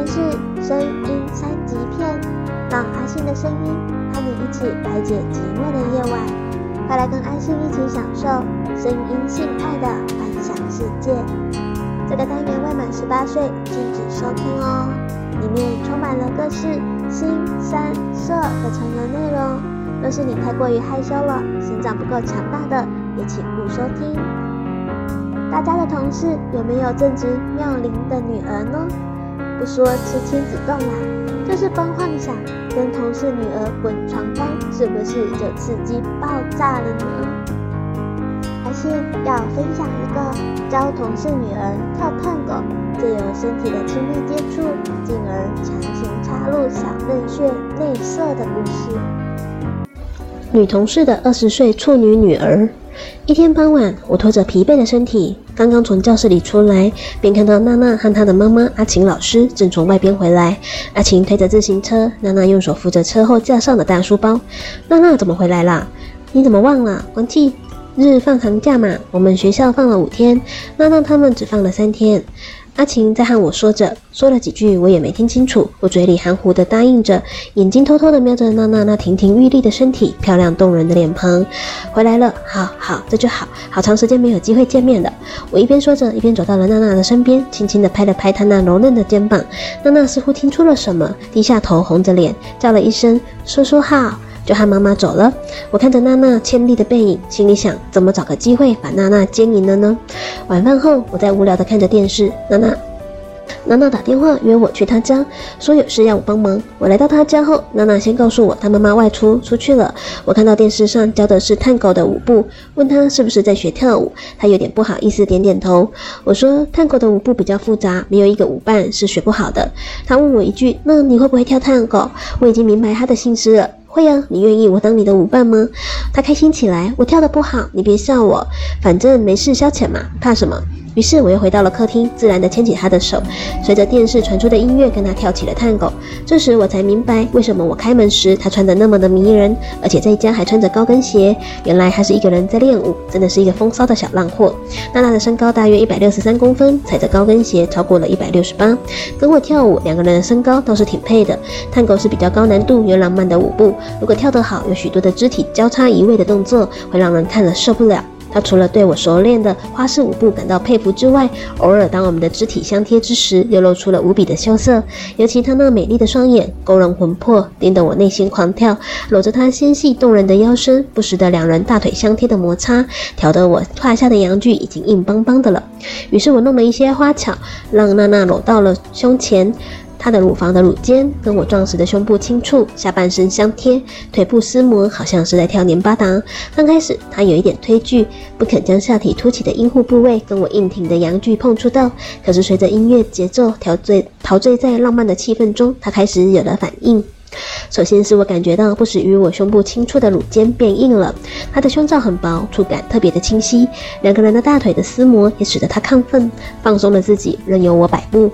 这个单元是声音三级片，让阿信的声音和你一起排解寂寞的夜晚。快来跟阿信一起享受声音性爱的幻想世界。这个单元未满十八岁禁止收听哦，里面充满了各式腥、膻、色的成人内容。若是你太过于害羞了，心脏不够强大的，也请勿收听。大家的同事有没有正值妙龄的女儿呢？不说吃亲子冻啦，就是光幻想跟同事女儿滚床单，是不是就刺激爆炸了呢？还是要分享一个教同事女儿跳探戈，借由身体的亲密接触，进而强行插入小嫩穴内射的故事。女同事的二十岁处女女儿。一天傍晚，我拖着疲惫的身体，刚刚从教室里出来，便看到娜娜和她的妈妈阿晴老师正从外边回来。阿晴推着自行车，娜娜用手扶着车后架上的大书包。娜娜怎么回来啦？你怎么忘了？国庆日放长假嘛，我们学校放了五天，娜娜他们只放了三天。阿晴在和我说着，说了几句我也没听清楚，我嘴里含糊的答应着，眼睛偷偷的瞄着娜娜那亭亭玉立的身体、漂亮动人的脸庞。回来了，好好，这就好，好长时间没有机会见面了。我一边说着，一边走到了娜娜的身边，轻轻地拍了拍她那柔嫩的肩膀。娜娜似乎听出了什么，低下头，红着脸，叫了一声“叔叔好”。就和妈妈走了。我看着娜娜千丽的背影，心里想：怎么找个机会把娜娜奸淫了呢？晚饭后，我在无聊地看着电视。娜娜，娜娜打电话约我去她家，说有事要我帮忙。我来到她家后，娜娜先告诉我她妈妈外出出去了。我看到电视上教的是探戈的舞步，问她是不是在学跳舞。她有点不好意思，点点头。我说探戈的舞步比较复杂，没有一个舞伴是学不好的。她问我一句：那你会不会跳探戈？我已经明白她的心思了。会呀，你愿意我当你的舞伴吗？他开心起来，我跳的不好，你别笑我，反正没事消遣嘛，怕什么？于是我又回到了客厅，自然地牵起他的手，随着电视传出的音乐，跟他跳起了探戈。这时我才明白，为什么我开门时他穿得那么的迷人，而且在家还穿着高跟鞋。原来他是一个人在练舞，真的是一个风骚的小浪货。娜娜的身高大约一百六十三公分，踩着高跟鞋超过了一百六十八，跟我跳舞，两个人的身高倒是挺配的。探戈是比较高难度又浪漫的舞步，如果跳得好，有许多的肢体交叉移位的动作，会让人看了受不了。他除了对我熟练的花式舞步感到佩服之外，偶尔当我们的肢体相贴之时，又露出了无比的羞涩。尤其他那美丽的双眼，勾人魂魄，盯得我内心狂跳。搂着他纤细动人的腰身，不时的两人大腿相贴的摩擦，挑得我胯下的阳具已经硬邦邦的了。于是我弄了一些花巧，让娜娜搂到了胸前。她的乳房的乳尖跟我壮实的胸部轻触，下半身相贴，腿部撕磨，好像是在跳黏巴达。刚开始她有一点推拒，不肯将下体凸起的阴户部位跟我硬挺的阳具碰触到。可是随着音乐节奏陶醉，陶醉在浪漫的气氛中，她开始有了反应。首先是我感觉到不时与我胸部轻触的乳尖变硬了，她的胸罩很薄，触感特别的清晰。两个人的大腿的撕磨也使得她亢奋，放松了自己，任由我摆布。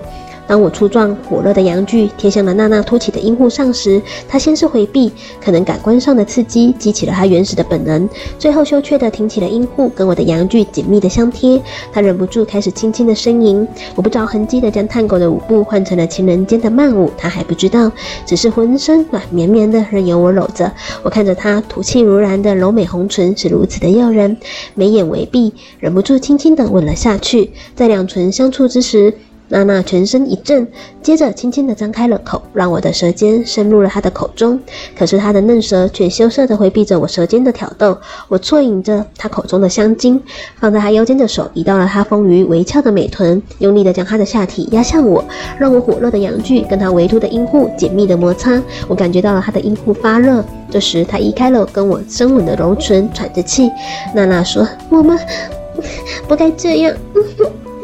当我粗壮火热的阳具贴向了娜娜凸起的阴户上时，她先是回避，可能感官上的刺激激起了她原始的本能，最后羞怯地挺起了阴户，跟我的阳具紧密的相贴。她忍不住开始轻轻的呻吟。我不着痕迹地将探狗的舞步换成了情人间的慢舞，她还不知道，只是浑身软绵绵的，任由我搂着。我看着她吐气如兰的柔美红唇是如此的诱人，眉眼微闭，忍不住轻轻地吻了下去。在两唇相触之时，娜娜全身一震，接着轻轻地张开了口，让我的舌尖深入了她的口中。可是她的嫩舌却羞涩地回避着我舌尖的挑逗。我啜饮着她口中的香精，放在她腰间的手移到了她丰腴微翘的美臀，用力地将她的下体压向我，让我火热的阳具跟她微凸的阴户紧密地摩擦。我感觉到了她的阴户发热。这时她移开了跟我深吻的柔唇，喘着气。娜娜说：“我们不该这样。”嗯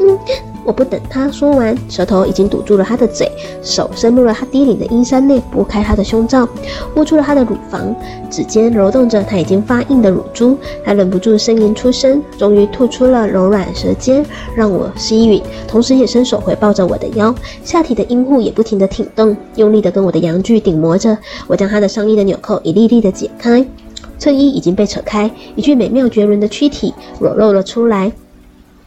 嗯我不等他说完，舌头已经堵住了他的嘴，手伸入了他低领的衣衫内，拨开他的胸罩，握住了他的乳房，指尖揉动着他已经发硬的乳珠。他忍不住呻吟出声，终于吐出了柔软舌尖，让我吸吮，同时也伸手回抱着我的腰，下体的阴户也不停地挺动，用力地跟我的阳具顶磨着。我将他的上衣的纽扣一粒粒地解开。衬衣已经被扯开，一具美妙绝伦的躯体裸露了出来。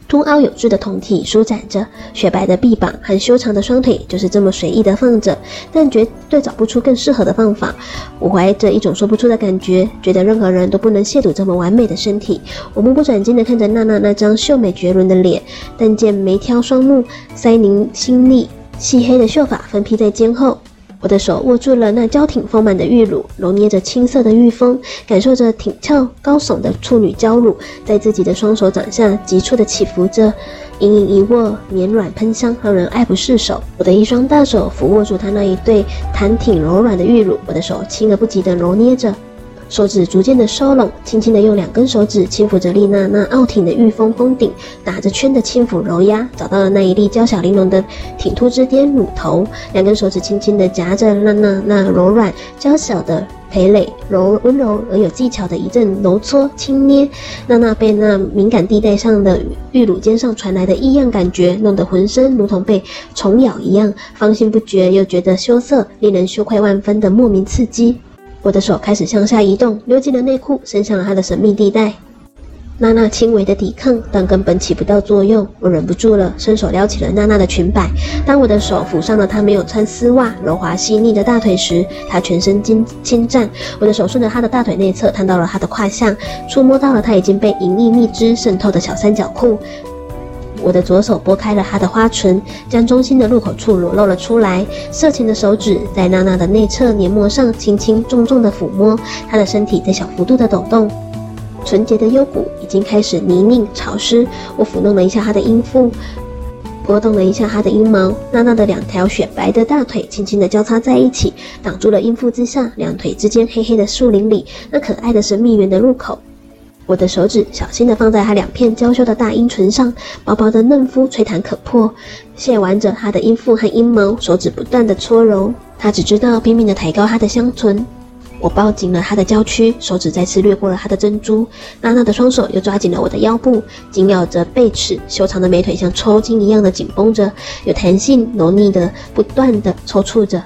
凸凹有致的胴体舒展着，雪白的臂膀和修长的双腿就是这么随意的放着，但绝对找不出更适合的放法。我怀着一种说不出的感觉，觉得任何人都不能亵渎这么完美的身体。我目不转睛地看着娜娜那张秀美绝伦的脸，但见眉挑双目，腮凝心厉，细黑的秀发分披在肩后。我的手握住了那娇挺丰满的玉乳，揉捏着青涩的玉峰，感受着挺翘高耸的处女娇乳在自己的双手掌下急促的起伏着，隐隐一握，绵软喷香，让人爱不释手。我的一双大手抚握住她那一对弹挺柔软的玉乳，我的手轻而不急地揉捏着。手指逐渐的收拢，轻轻的用两根手指轻抚着丽娜那傲挺的玉峰峰顶，打着圈的轻抚揉压，找到了那一粒娇小玲珑的挺凸之巅乳头。两根手指轻轻的夹着娜娜那柔软娇小的蓓蕾，柔温柔而有技巧的一阵揉搓轻捏。娜娜被那敏感地带上的玉乳尖上传来的异样感觉弄得浑身如同被虫咬一样，芳心不绝又觉得羞涩，令人羞愧万分的莫名刺激。我的手开始向下移动，溜进了内裤，伸向了她的神秘地带。娜娜轻微的抵抗，但根本起不到作用。我忍不住了，伸手撩起了娜娜的裙摆。当我的手抚上了她没有穿丝袜、柔滑细腻的大腿时，她全身惊侵占。我的手顺着她的大腿内侧，探到了她的胯下，触摸到了她已经被淫液蜜汁渗透的小三角裤。我的左手拨开了她的花唇，将中心的入口处裸露了出来。色情的手指在娜娜的内侧黏膜上轻轻重重的抚摸，她的身体在小幅度的抖动。纯洁的幽谷已经开始泥泞潮湿。我抚弄了一下她的阴腹，拨动了一下她的阴毛。娜娜的两条雪白的大腿轻轻的交叉在一起，挡住了阴腹之下两腿之间黑黑的树林里那可爱的神秘园的入口。我的手指小心地放在她两片娇羞的大阴唇上，薄薄的嫩肤吹弹可破，亵玩着她的阴腹和阴毛，手指不断地搓揉。她只知道拼命地抬高她的香唇。我抱紧了她的娇躯，手指再次掠过了她的珍珠。娜娜的双手又抓紧了我的腰部，紧咬着背齿，修长的美腿像抽筋一样的紧绷着，有弹性、柔腻的不断地抽搐着。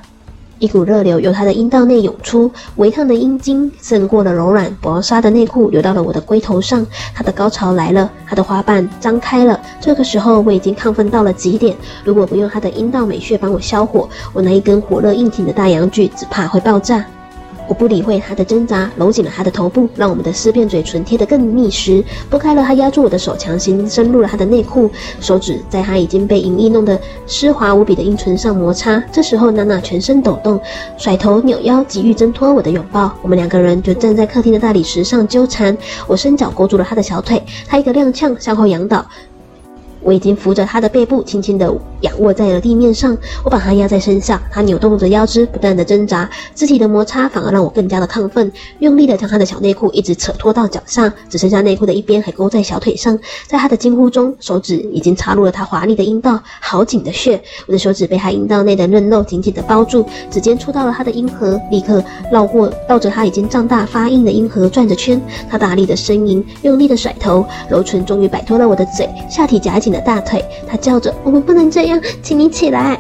一股热流由他的阴道内涌出，微烫的阴茎渗过了柔软薄纱的内裤，流到了我的龟头上。他的高潮来了，他的花瓣张开了。这个时候我已经亢奋到了极点，如果不用他的阴道美穴帮我消火，我那一根火热硬挺的大阳具只怕会爆炸。我不理会他的挣扎，搂紧了他的头部，让我们的四片嘴唇贴得更密实。拨开了他压住我的手，强行深入了他的内裤，手指在他已经被淫液弄得湿滑无比的阴唇上摩擦。这时候，娜娜全身抖动，甩头扭腰，急欲挣脱我的拥抱。我们两个人就站在客厅的大理石上纠缠。我伸脚勾住了他的小腿，他一个踉跄向后仰倒。我已经扶着他的背部，轻轻地仰卧在了地面上。我把他压在身下，他扭动着腰肢，不断的挣扎。肢体的摩擦反而让我更加的亢奋，用力的将他的小内裤一直扯脱到脚下，只剩下内裤的一边还勾在小腿上。在他的惊呼中，手指已经插入了他华丽的阴道，好紧的穴。我的手指被他阴道内的嫩肉紧紧的包住，指尖触到了他的阴核，立刻绕过绕着他已经胀大发硬的阴核转着圈。他大力的呻吟，用力的甩头，柔唇终于摆脱了我的嘴，下体夹紧的大腿，他叫着：“我们不能这样，请你起来。”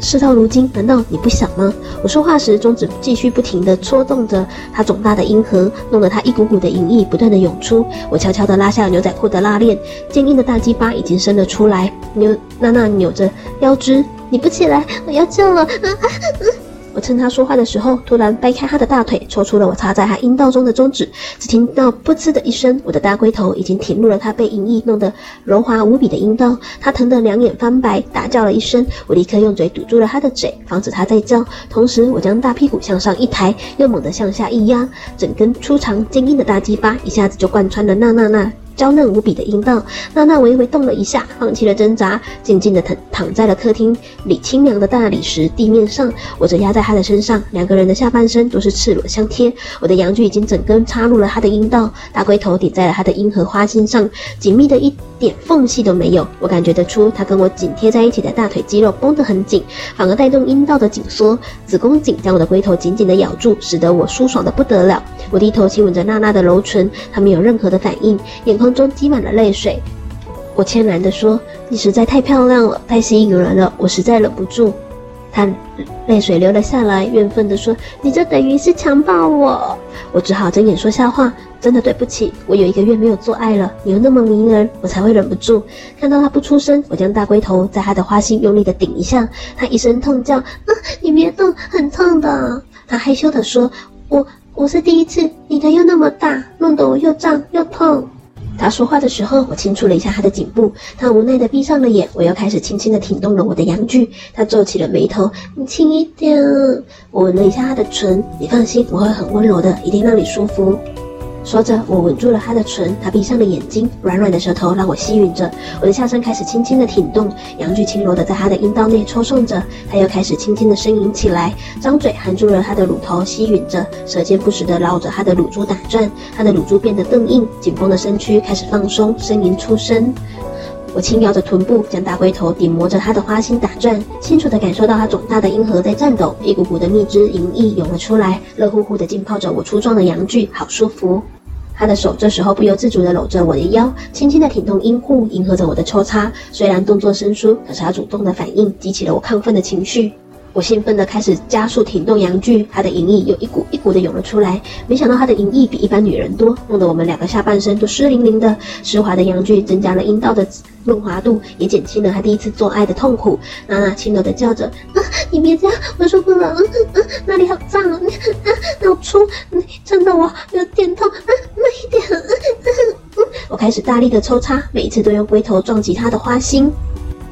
事到如今，难道你不想吗？我说话时，中指继续不停地戳动着他肿大的阴核，弄得他一股股的淫意不断地涌出。我悄悄地拉下了牛仔裤的拉链，坚硬的大鸡巴已经伸了出来。扭娜娜扭着腰肢：“你不起来，我要叫了啊啊。”我趁他说话的时候，突然掰开他的大腿，抽出了我插在他阴道中的中指。只听到“噗呲”的一声，我的大龟头已经挺入了他被淫液弄得柔滑无比的阴道。他疼得两眼翻白，大叫了一声。我立刻用嘴堵住了他的嘴，防止他再叫。同时，我将大屁股向上一抬，又猛地向下一压，整根粗长坚硬的大鸡巴一下子就贯穿了娜娜娜。娇嫩无比的阴道，娜娜微微动了一下，放弃了挣扎，静静的疼躺在了客厅里清凉的大理石地面上。我则压在她的身上，两个人的下半身都是赤裸相贴。我的阳具已经整根插入了她的阴道，大龟头顶在了她的阴核花心上，紧密的一点缝隙都没有。我感觉得出，她跟我紧贴在一起的大腿肌肉绷得很紧，反而带动阴道的紧缩。子宫颈将我的龟头紧紧地咬住，使得我舒爽的不得了。我低头亲吻着娜娜的柔唇，她没有任何的反应，眼眶中积满了泪水，我谦然地说：“你实在太漂亮了，太吸引人了，我实在忍不住。”他泪水流了下来，怨愤地说：“你这等于是强暴我。”我只好睁眼说瞎话。真的对不起，我有一个月没有做爱了，你又那么迷人，我才会忍不住。看到他不出声，我将大龟头在他的花心用力的顶一下，他一声痛叫：“啊，你别动，很痛的。”他害羞地说：“我我是第一次，你的又那么大，弄得我又胀又痛。”他说话的时候，我轻触了一下他的颈部，他无奈的闭上了眼。我又开始轻轻的挺动了我的阳具，他皱起了眉头。你轻一点。我吻了一下他的唇，你放心，我会很温柔的，一定让你舒服。说着，我吻住了他的唇，他闭上了眼睛，软软的舌头让我吸吮着，我的下身开始轻轻的挺动，阳具轻柔的在他的阴道内抽送着，他又开始轻轻的呻吟起来，张嘴含住了他的乳头吸吮着，舌尖不时的绕着他的乳珠打转，他的乳珠变得更硬，紧绷的身躯开始放松，呻吟出声。我轻摇着臀部，将大龟头顶磨着他的花心打转，清楚的感受到他肿大的阴核在颤抖，一股股的蜜汁盈溢涌了出来，热乎乎的浸泡着我粗壮的阳具，好舒服。他的手这时候不由自主地搂着我的腰，轻轻地挺动阴户，迎合着我的抽插。虽然动作生疏，可是他主动的反应激起了我亢奋的情绪。我兴奋地开始加速挺动阳具，他的淫液又一股一股的涌了出来。没想到他的淫液比一般女人多，弄得我们两个下半身都湿淋淋的。湿滑的阳具增加了阴道的润滑度，也减轻了他第一次做爱的痛苦。娜娜轻柔地叫着：“啊，你别这样，我受不了，了嗯，那里好脏啊，啊，好粗，你撑得我有点痛，”开始大力的抽插，每一次都用龟头撞击他的花心。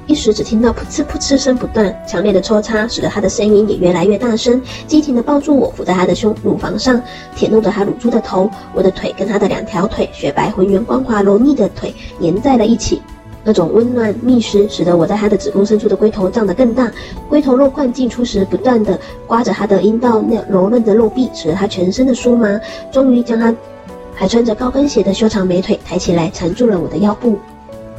一时只听到噗呲噗呲声不断，强烈的抽插使得他的声音也越来越大声，激情地抱住我，伏在他的胸乳房上，舔弄着他乳猪的头。我的腿跟他的两条腿雪白浑圆、光滑柔腻的腿粘在了一起，那种温暖密实使得我在他的子宫深处的龟头胀得更大。龟头肉冠进出时，不断地刮着他的阴道那柔嫩的肉壁，使得他全身的酥麻。终于将他还穿着高跟鞋的修长美腿抬起来，缠住了我的腰部。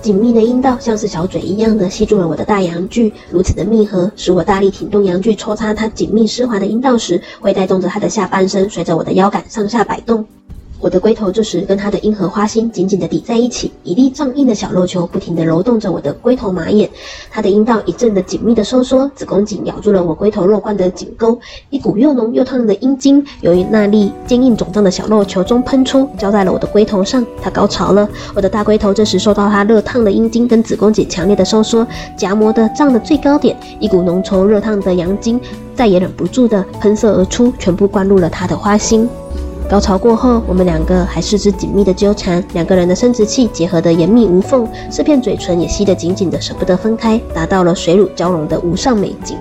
紧密的阴道像是小嘴一样的吸住了我的大阳具，如此的密合，使我大力挺动阳具抽插它紧密湿滑的阴道时，会带动着它的下半身随着我的腰杆上下摆动。我的龟头这时跟他的阴核花心紧紧地抵在一起，一粒胀硬的小肉球不停地揉动着我的龟头马眼。他的阴道一阵的紧密的收缩，子宫颈咬住了我龟头肉冠的颈沟，一股又浓又烫的阴茎由于那粒坚硬肿胀的小肉球中喷出，浇在了我的龟头上。他高潮了，我的大龟头这时受到他热烫的阴茎跟子宫颈强烈的收缩，夹膜的胀的最高点，一股浓稠热烫的阳精再也忍不住的喷射而出，全部灌入了他的花心。高潮过后，我们两个还四肢紧密的纠缠，两个人的生殖器结合的严密无缝，四片嘴唇也吸得紧紧的，舍不得分开，达到了水乳交融的无上美景。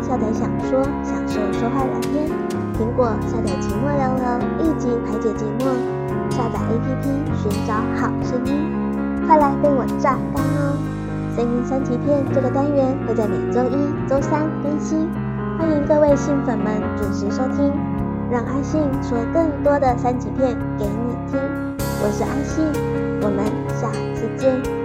下载小说，享受说话聊天；苹果下载寂寞聊聊，立即排解寂寞。下载 APP，寻找好声音，快来被我榨干哦！声音三级片这个单元会在每周一、周三更新，欢迎各位信粉们准时收听，让阿信说更多的三级片给你听。我是阿信，我们下次见。